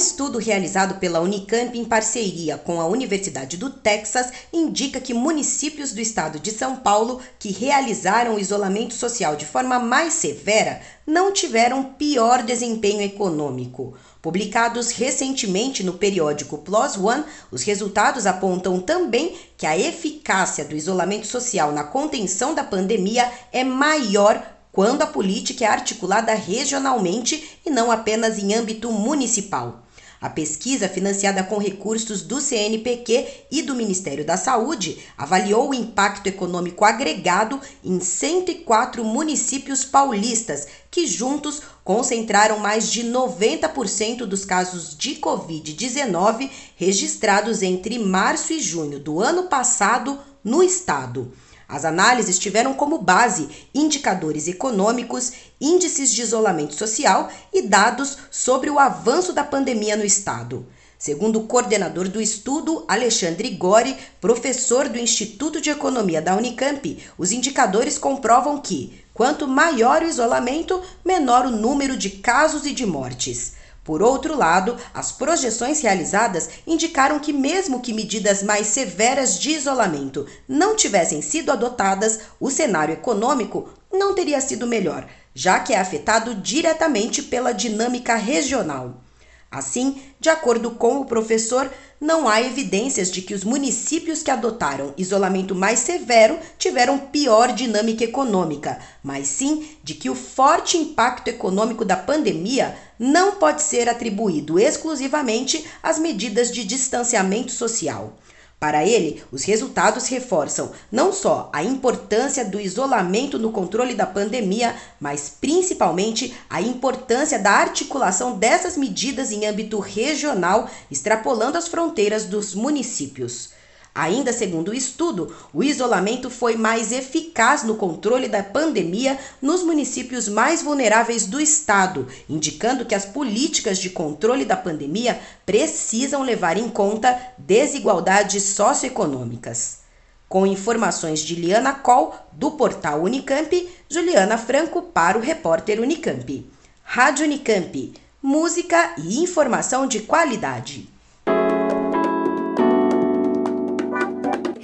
Estudo realizado pela Unicamp em parceria com a Universidade do Texas indica que municípios do estado de São Paulo que realizaram o isolamento social de forma mais severa não tiveram pior desempenho econômico. Publicados recentemente no periódico PLOS ONE, os resultados apontam também que a eficácia do isolamento social na contenção da pandemia é maior quando a política é articulada regionalmente e não apenas em âmbito municipal. A pesquisa, financiada com recursos do CNPq e do Ministério da Saúde, avaliou o impacto econômico agregado em 104 municípios paulistas, que juntos concentraram mais de 90% dos casos de Covid-19 registrados entre março e junho do ano passado no estado. As análises tiveram como base indicadores econômicos, índices de isolamento social e dados sobre o avanço da pandemia no estado. Segundo o coordenador do estudo, Alexandre Gori, professor do Instituto de Economia da Unicamp, os indicadores comprovam que, quanto maior o isolamento, menor o número de casos e de mortes. Por outro lado, as projeções realizadas indicaram que, mesmo que medidas mais severas de isolamento não tivessem sido adotadas, o cenário econômico não teria sido melhor, já que é afetado diretamente pela dinâmica regional. Assim, de acordo com o professor, não há evidências de que os municípios que adotaram isolamento mais severo tiveram pior dinâmica econômica, mas sim de que o forte impacto econômico da pandemia não pode ser atribuído exclusivamente às medidas de distanciamento social. Para ele, os resultados reforçam não só a importância do isolamento no controle da pandemia, mas principalmente a importância da articulação dessas medidas em âmbito regional, extrapolando as fronteiras dos municípios. Ainda segundo o estudo, o isolamento foi mais eficaz no controle da pandemia nos municípios mais vulneráveis do estado, indicando que as políticas de controle da pandemia precisam levar em conta desigualdades socioeconômicas. Com informações de Liana Coll, do portal Unicamp, Juliana Franco para o repórter Unicamp. Rádio Unicamp. Música e informação de qualidade.